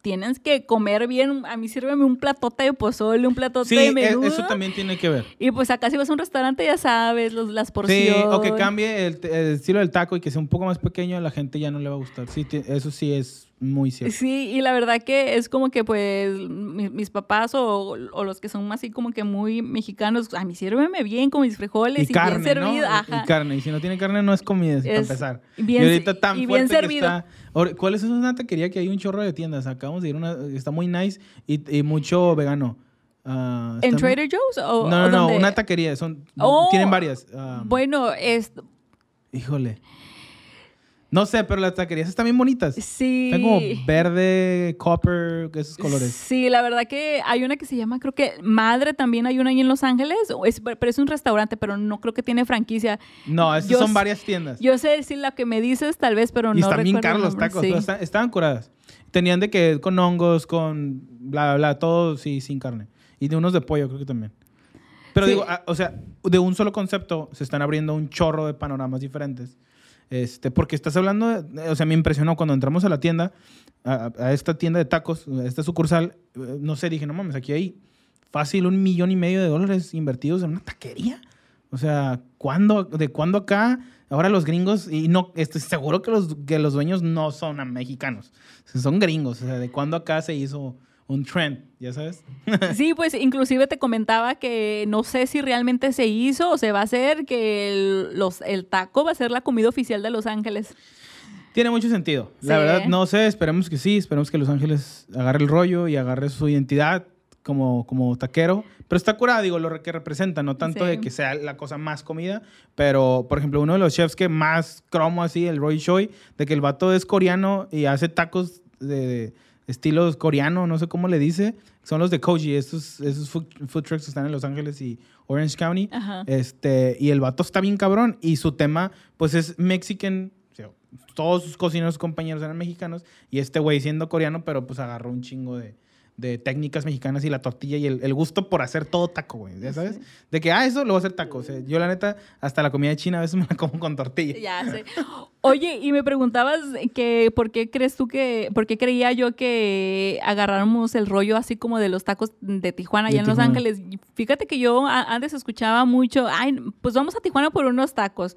tienes que comer bien. A mí sírveme un platote de pozole, un platote Sí, de e- menudo. eso también tiene que ver. Y pues acá si vas a un restaurante ya sabes, los, las porciones. Sí, o que cambie el, el estilo del taco y que sea un poco más pequeño, a la gente ya no le va a gustar. Sí, eso sí es muy cierto. Sí, y la verdad que es como que pues mi- mis papás o, o los que son así como que muy mexicanos, a mí sírveme bien con mis frijoles y, Y carne, bien ¿no? servido. Y- Ajá. Y carne. Y si no tiene carne, no es comida, para empezar. bien- y ahorita tan y bien que servido. está. Ahora, ¿Cuál es una taquería que hay un chorro de tiendas? Acabamos de ir una, está muy nice y, y mucho vegano. Ah, ¿En muy- Trader Joe's? O, No, no, o no, una taquería. Son, Oh, tienen varias. Ah, Bueno, es, Híjole. No sé, pero las taquerías están bien bonitas. sí. Están como verde, copper, esos colores. Sí, la verdad que hay una que se llama, creo que Madre también hay una ahí en Los Ángeles, es- pero es un restaurante, pero no creo que tiene franquicia. No, esas Yo son varias tiendas. Yo sé decir la que me dices tal vez, pero y no bien recuerdo caros los tacos. sí. estaban curadas. Tenían de que con hongos, con bla, bla, bla, todo sí, sin carne. Y de unos de pollo, creo que también. Pero Sí. digo, ah, o sea, de un solo concepto se están abriendo un chorro de panoramas diferentes. Este, porque estás hablando, de- o sea, me impresionó cuando entramos a la tienda, a, a esta tienda de tacos, a esta sucursal, eh, no sé, dije, no mames, aquí hay fácil un millón y medio de dólares invertidos en una taquería. O sea, ¿cuándo, ¿de cuándo acá? Ahora los gringos, y no, estoy seguro que los, que los dueños no son mexicanos, son gringos. O sea, ¿de cuándo acá se hizo un trend? ¿Ya sabes? Sí, pues inclusive te comentaba que no sé si realmente se hizo o se va a hacer, que el, los, el taco va a ser la comida oficial de Los Ángeles. Tiene mucho sentido. La Sí. verdad, no sé, esperemos que sí, esperemos que Los Ángeles agarre el rollo y agarre su identidad como, como taquero. Pero está curada, digo, lo que representa, no tanto Sí. de que sea la cosa más comida, pero, por ejemplo, uno de los chefs que más cromo así, el Roy Choi, de que el vato es coreano y hace tacos de, de estilos coreano, no sé cómo le dice, son los de Koji, estos, esos food, food trucks que están en Los Ángeles y Orange County. Ajá. Este, y el vato está bien cabrón. Y su tema, pues, es Mexican. o sea, todos sus cocineros compañeros eran mexicanos. Y este güey, siendo coreano, pero pues agarró un chingo de, de técnicas mexicanas y la tortilla y el, el gusto por hacer todo taco, güey. ¿Ya sabes? De que, ah, eso lo voy a hacer taco. O sea, yo, la neta, hasta la comida china a veces me la como con tortilla. Ya sé. Oye, y me preguntabas que por qué crees tú que, por qué creía yo que agarráramos el rollo así como de los tacos de Tijuana, De allá en Los. Ángeles. Fíjate que yo antes escuchaba mucho, ay, pues vamos a Tijuana por unos tacos.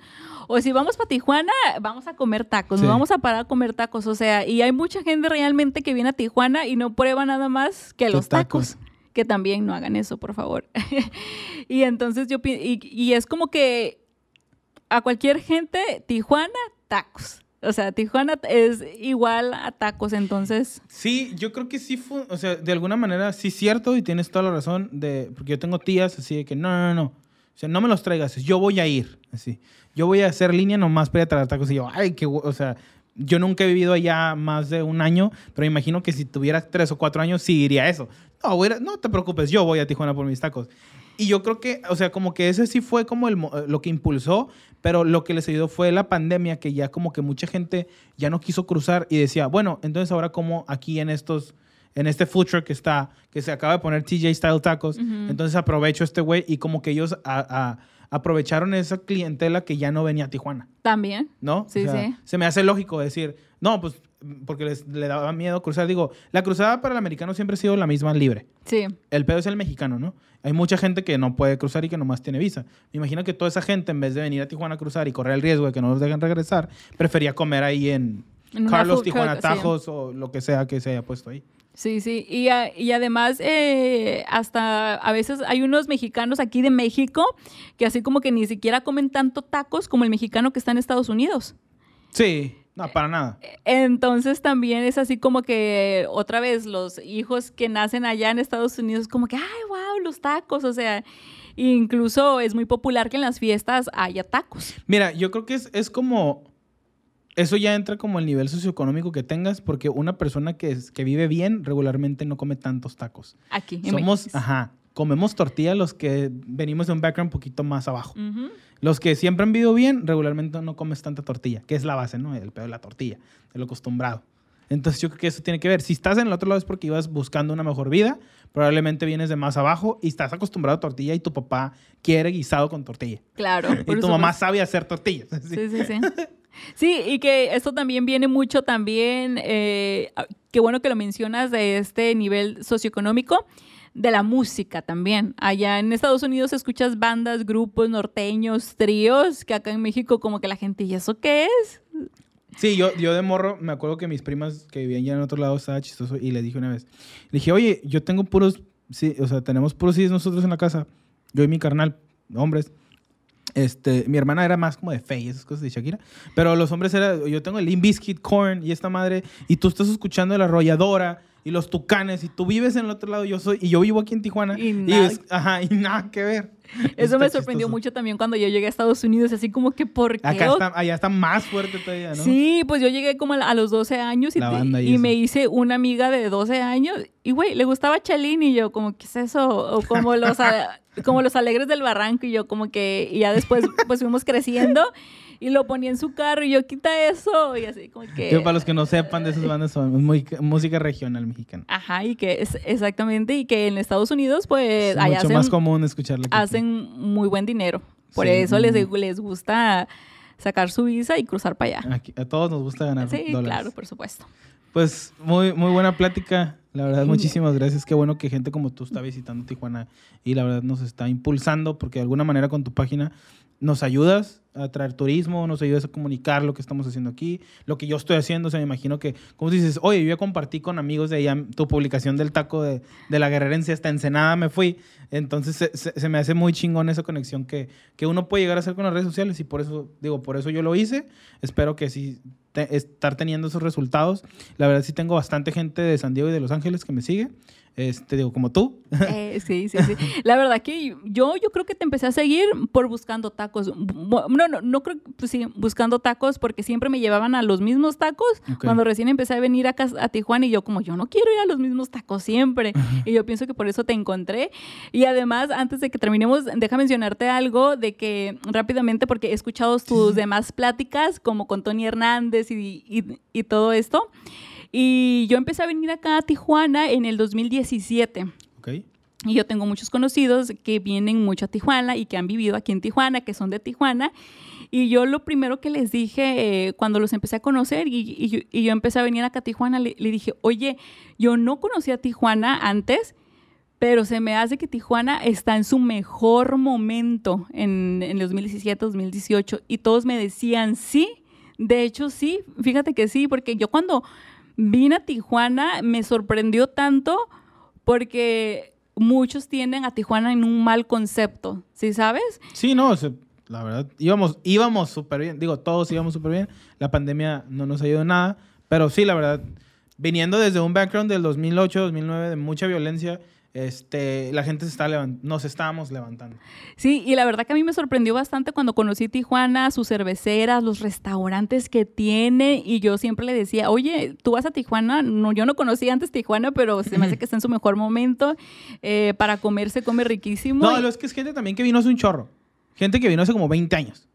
O si vamos para Tijuana, vamos a comer tacos, Sí. no vamos a parar a comer tacos. O sea, y hay mucha gente realmente que viene a Tijuana y no prueba nada más que Los los tacos. tacos. Que también no hagan eso, por favor. y entonces yo, y, y es como que a cualquier gente, Tijuana, tacos. O sea, Tijuana es igual a tacos, entonces. Sí, yo creo que sí fue, o sea, de alguna manera sí es cierto y tienes toda la razón de, porque yo tengo tías así de que no, no, no, no, o sea, no me los traigas, yo voy a ir, así, yo voy a hacer línea nomás para ir a traer tacos y yo, ay, qué, o sea, yo nunca he vivido allá más de un año, pero me imagino que si tuviera tres o cuatro años sí diría eso. No, voy a no te preocupes, yo voy a Tijuana por mis tacos. Y yo creo que, o sea, como que ese sí fue como el, mo- lo que impulsó, pero lo que les ayudó fue la pandemia, que ya como que mucha gente ya no quiso cruzar y decía, bueno, entonces ahora como aquí en estos, en este food truck que está, que se acaba de poner TJ Style Tacos, entonces aprovecho este güey y como que ellos a- a- aprovecharon esa clientela que ya no venía a Tijuana. También. ¿no? Sí, O sea, sí. Se me hace lógico decir, no, pues porque les, le daba miedo cruzar. Digo, la cruzada para el americano siempre ha sido la misma libre. Sí. El pedo es el mexicano, ¿no? Hay mucha gente que no puede cruzar y que nomás tiene visa. Me imagino que toda esa gente, en vez de venir a Tijuana a cruzar y correr el riesgo de que no los dejen regresar, prefería comer ahí en Carlos, Tijuana, sí. Tajos o lo que sea que se haya puesto ahí. Sí, sí. Y, a- y además, eh, hasta a veces hay unos mexicanos aquí de México que así como que ni siquiera comen tanto tacos como el mexicano que está en Estados Unidos. Sí, no, para nada. Entonces también es así como que otra vez los hijos que nacen allá en Estados Unidos como que, ay, wow, los tacos, o sea, incluso es muy popular que en las fiestas haya tacos. Mira, yo creo que es, es como. Eso ya entra como el nivel socioeconómico que tengas, porque una persona que, es- que vive bien regularmente no come tantos tacos. Aquí. en Somos, México. ajá, comemos tortilla los que venimos de un background un poquito más abajo. Los que siempre han vivido bien, regularmente no comes tanta tortilla, que es la base, ¿no? El pedo de la tortilla, de lo acostumbrado. Entonces yo creo que eso tiene que ver. Si estás en el otro lado es porque ibas buscando una mejor vida, probablemente vienes de más abajo y estás acostumbrado a tortilla y tu papá quiere guisado con tortilla. Claro. Y tu mamá supuesto. sabe hacer tortillas. ¿sí? Sí, sí, sí. Sí, y que esto también viene mucho también, eh, qué bueno que lo mencionas de este nivel socioeconómico, de la música también. Allá en Estados Unidos escuchas bandas, grupos norteños, tríos, que acá en México como que la gente, ¿y eso qué es? Sí, yo, yo de morro me acuerdo que mis primas que vivían ya en otro lado estaba chistoso y les dije una vez, le dije, oye, yo tengo puros, sí, o sea, tenemos puros CDs nosotros en la casa, yo y mi carnal, hombres. Este, mi hermana era más como de fe y esas cosas de Shakira. Pero los hombres era, yo tengo el Limp Bizkit, Korn y esta madre, y tú estás escuchando la arrolladora y los tucanes, y tú vives en el otro lado, yo soy, y yo vivo aquí en Tijuana. Y nada, ajá, y nada que ver. Eso me sorprendió chistoso. mucho también cuando yo llegué a Estados Unidos, así como que, ¿por qué? Acá está, allá está más fuerte todavía, ¿no? Sí, pues yo llegué como a los 12 años y, te- me hice una amiga de 12 años y, güey, le gustaba Chalín y yo como, ¿qué es eso? O como los, como los alegres del barranco y yo como que, y ya después pues fuimos creciendo y lo ponía en su carro y yo, quita eso y así como que... Que para los que no sepan de esas bandas, son muy, música regional mexicana. Ajá, y que es exactamente, y que en Estados Unidos pues Es allá mucho hacen, más común escucharla. que aquí. hacen muy buen dinero. Por Sí, eso les, les gusta sacar su visa y cruzar para allá. Aquí- a todos nos gusta ganar Sí, dólares. claro, por supuesto. Pues muy, muy buena plática. La verdad, muchísimas gracias. Qué bueno que gente como tú está visitando Tijuana y la verdad nos está impulsando porque de alguna manera con tu página nos ayudas a traer turismo, nos ayudas a comunicar lo que estamos haciendo aquí, lo que yo estoy haciendo. O sea, me imagino que, como dices, oye, yo ya compartí con amigos de allá tu publicación del taco de, de la guerrerense hasta Ensenada me fui. Entonces se me hace muy chingón esa conexión que, que uno puede llegar a hacer con las redes sociales y por eso, digo, por eso yo lo hice. Espero que sí te- estar teniendo esos resultados. La verdad sí tengo bastante gente de San Diego y de Los Ángeles que me sigue. Este, digo, como tú. Eh, sí, sí, sí. La verdad que yo, yo creo que te empecé a seguir por buscando tacos. No, no, no creo, pues sí, buscando tacos porque siempre me llevaban a los mismos tacos. Cuando recién empecé a venir acá a Tijuana y yo como, yo no quiero ir a los mismos tacos siempre. Y yo pienso que por eso te encontré. Y además, antes de que terminemos, deja mencionarte algo de que rápidamente, porque he escuchado tus demás pláticas, como con Tony Hernández y, y- y todo esto. Y yo empecé a venir acá a Tijuana en el 2017. Ok. Y yo tengo muchos conocidos que vienen mucho a Tijuana y que han vivido aquí en Tijuana, que son de Tijuana. Y yo lo primero que les dije eh, cuando los empecé a conocer y, y yo, y yo empecé a venir acá a Tijuana, le, le dije, oye, yo no conocía Tijuana antes, pero se me hace que Tijuana está en su mejor momento en, en 2017, 2018. Y todos me decían, sí, de hecho sí, fíjate que sí, porque yo cuando vine a Tijuana me sorprendió tanto porque muchos tienen a Tijuana en un mal concepto, ¿sí sabes? Sí, no, la verdad, íbamos íbamos súper bien. Digo, todos íbamos súper bien. La pandemia no nos ayudó en nada. Pero sí, la verdad, viniendo desde un background del 2008, 2009 de mucha violencia, este, la gente se está nos estábamos levantando. Sí, y la verdad que a mí me sorprendió bastante cuando conocí Tijuana, sus cerveceras, los restaurantes que tiene, y yo siempre le decía, oye, tú vas a Tijuana, no, yo no conocía antes Tijuana, pero se me hace que está en su mejor momento, eh, para comer se come riquísimo. No, y- lo es que es gente también que vino hace un chorro. Gente que vino hace como 20 años.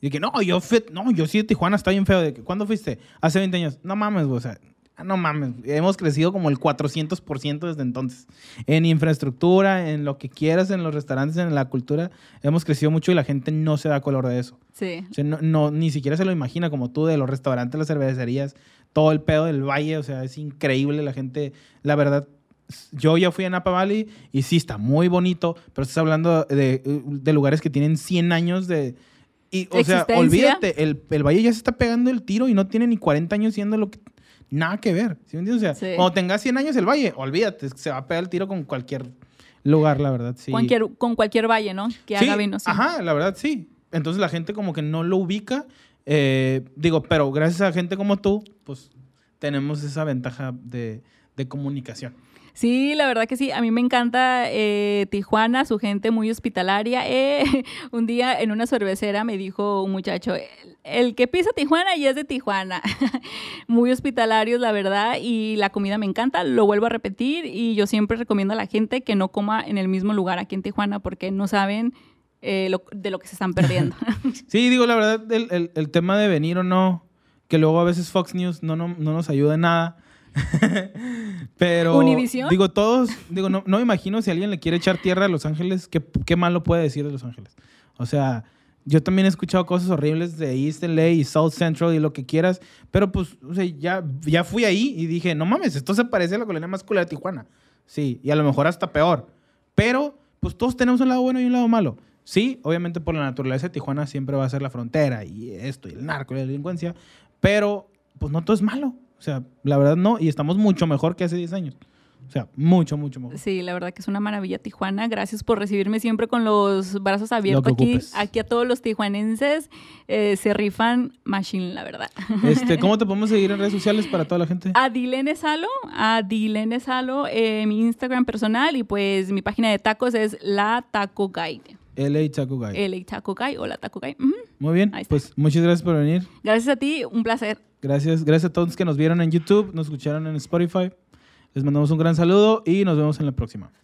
Y que no, yo fui, no, yo sí de Tijuana está bien feo. De que, ¿Cuándo fuiste? Hace 20 años. No mames, güey, o sea, no mames. Hemos crecido como el 400% desde entonces. En infraestructura, en lo que quieras, en los restaurantes, en la cultura. Hemos crecido mucho y la gente no se da color de eso. Sí. O sea, no, no- ni siquiera se lo imagina como tú de los restaurantes, las cervecerías, todo el pedo del valle, o sea, es increíble la gente, la verdad. Yo ya fui a Napa Valley y sí está muy bonito, pero estás hablando de, de lugares que tienen 100 años de... Y, o sea, olvídate, el, el valle ya se está pegando el tiro y no tiene ni 40 años siendo lo que... Nada que ver, ¿sí me entiendes? O sea, Sí. cuando tengas 100 años el valle, olvídate, se va a pegar el tiro con cualquier lugar, la verdad, sí. Cualquier, con cualquier valle, ¿no? Que Sí, haga vino. sí. Ajá, la verdad sí. Entonces la gente como que no lo ubica. eh, digo, pero gracias a gente como tú, pues tenemos esa ventaja de, de comunicación. Sí, la verdad que sí. A mí me encanta eh, Tijuana, su gente muy hospitalaria. Eh, un día en una cervecera me dijo un muchacho, el, que pisa Tijuana y es de Tijuana. muy hospitalarios, la verdad, y la comida me encanta. Lo vuelvo a repetir y yo siempre recomiendo a la gente que no coma en el mismo lugar aquí en Tijuana porque no saben eh, lo- de lo que se están perdiendo. Sí, digo, la verdad, el tema de venir o no, que luego a veces Fox News no, no, no nos ayuda en nada. Pero, ¿Univisión? digo, todos, digo, no, no me imagino si alguien le quiere echar tierra a Los Ángeles, ¿qué, qué malo puede decir de Los Ángeles? O sea, Yo también he escuchado cosas horribles de East LA y South Central y lo que quieras, pero pues, o sea, ya, ya fui ahí y dije, no mames, esto se parece a la colonia más culera de Tijuana. Sí, y a lo mejor hasta peor. Pero, pues todos tenemos un lado bueno y un lado malo. Sí, obviamente por la naturaleza de Tijuana siempre va a ser la frontera y esto y el narco y la delincuencia, pero pues no todo es malo. O sea, la verdad no, y estamos mucho mejor que hace 10 años. O sea, mucho, mucho mejor. Sí, la verdad que es una maravilla Tijuana. Gracias por recibirme siempre con los brazos abiertos aquí. Aquí a todos los tijuanenses eh, se rifan machine, la verdad. Este, ¿Cómo te podemos seguir en redes sociales para toda la gente? A Dilene Salo, a Dilene Salo, eh, mi Instagram personal y pues mi página de tacos es La Taco Guide. LA Taco Guy. LA Taco Guide o La Taco. Ujú. Muy bien, pues muchas gracias por venir. Gracias a ti, un placer. Gracias, gracias a todos que nos vieron en YouTube, nos escucharon en Spotify. Les mandamos un gran saludo y nos vemos en la próxima.